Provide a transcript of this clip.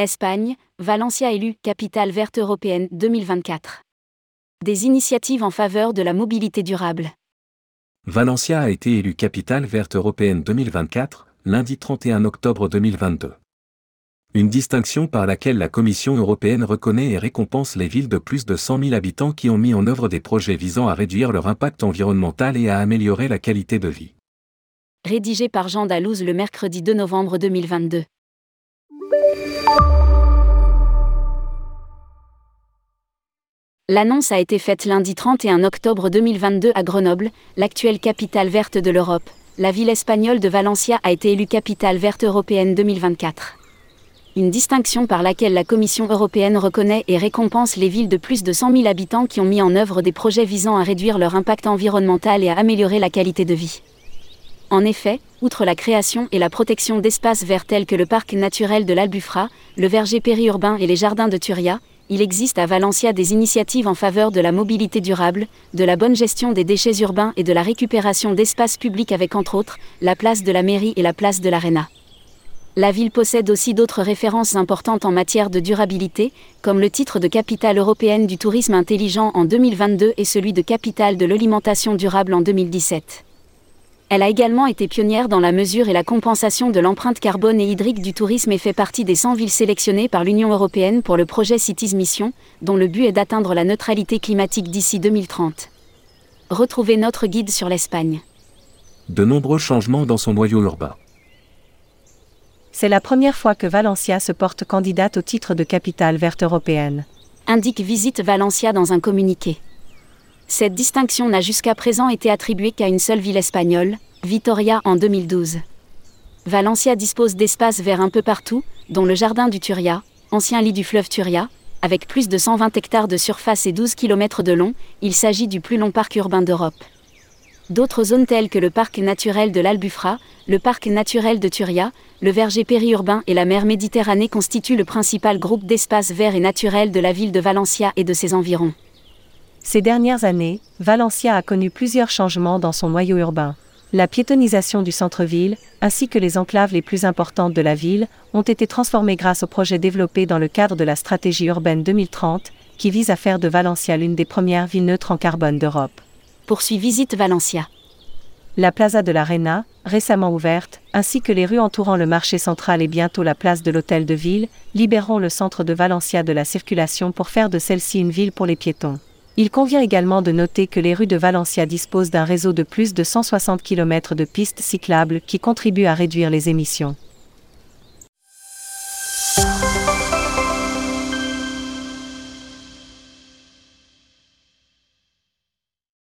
Espagne, Valencia élue capitale verte européenne 2024. Des initiatives en faveur de la mobilité durable. Valencia a été élue capitale verte européenne 2024, lundi 31 octobre 2022. Une distinction par laquelle la Commission européenne reconnaît et récompense les villes de plus de 100 000 habitants qui ont mis en œuvre des projets visant à réduire leur impact environnemental et à améliorer la qualité de vie. Rédigé par Jean Dalouse le mercredi 2 novembre 2022. L'annonce a été faite lundi 31 octobre 2022 à Grenoble, l'actuelle capitale verte de l'Europe. La ville espagnole de Valencia a été élue capitale verte européenne 2024. Une distinction par laquelle la Commission européenne reconnaît et récompense les villes de plus de 100 000 habitants qui ont mis en œuvre des projets visant à réduire leur impact environnemental et à améliorer la qualité de vie. En effet, outre la création et la protection d'espaces verts tels que le parc naturel de l'Albufra, le verger périurbain et les jardins de Turia, il existe à Valencia des initiatives en faveur de la mobilité durable, de la bonne gestion des déchets urbains et de la récupération d'espaces publics avec entre autres la place de la mairie et la place de l'Arena. La ville possède aussi d'autres références importantes en matière de durabilité, comme le titre de capitale européenne du tourisme intelligent en 2022 et celui de capitale de l'alimentation durable en 2017. Elle a également été pionnière dans la mesure et la compensation de l'empreinte carbone et hydrique du tourisme et fait partie des 100 villes sélectionnées par l'Union européenne pour le projet Cities Mission, dont le but est d'atteindre la neutralité climatique d'ici 2030. Retrouvez notre guide sur l'Espagne. De nombreux changements dans son noyau urbain. C'est la première fois que Valencia se porte candidate au titre de capitale verte européenne. Indique Visite Valencia dans un communiqué. Cette distinction n'a jusqu'à présent été attribuée qu'à une seule ville espagnole, Vitoria en 2012. Valencia dispose d'espaces verts un peu partout, dont le jardin du Turia, ancien lit du fleuve Turia, avec plus de 120 hectares de surface et 12 km de long, il s'agit du plus long parc urbain d'Europe. D'autres zones telles que le parc naturel de l'Albufra, le parc naturel de Turia, le verger périurbain et la mer Méditerranée constituent le principal groupe d'espaces verts et naturels de la ville de Valencia et de ses environs. Ces dernières années, Valencia a connu plusieurs changements dans son noyau urbain. La piétonisation du centre-ville, ainsi que les enclaves les plus importantes de la ville, ont été transformées grâce aux projets développés dans le cadre de la stratégie urbaine 2030, qui vise à faire de Valencia l'une des premières villes neutres en carbone d'Europe. Poursuit Visite Valencia. La Plaza de l'Arena, récemment ouverte, ainsi que les rues entourant le marché central et bientôt la place de l'Hôtel de Ville, libéreront le centre de Valencia de la circulation pour faire de celle-ci une ville pour les piétons. Il convient également de noter que les rues de Valencia disposent d'un réseau de plus de 160 km de pistes cyclables qui contribuent à réduire les émissions.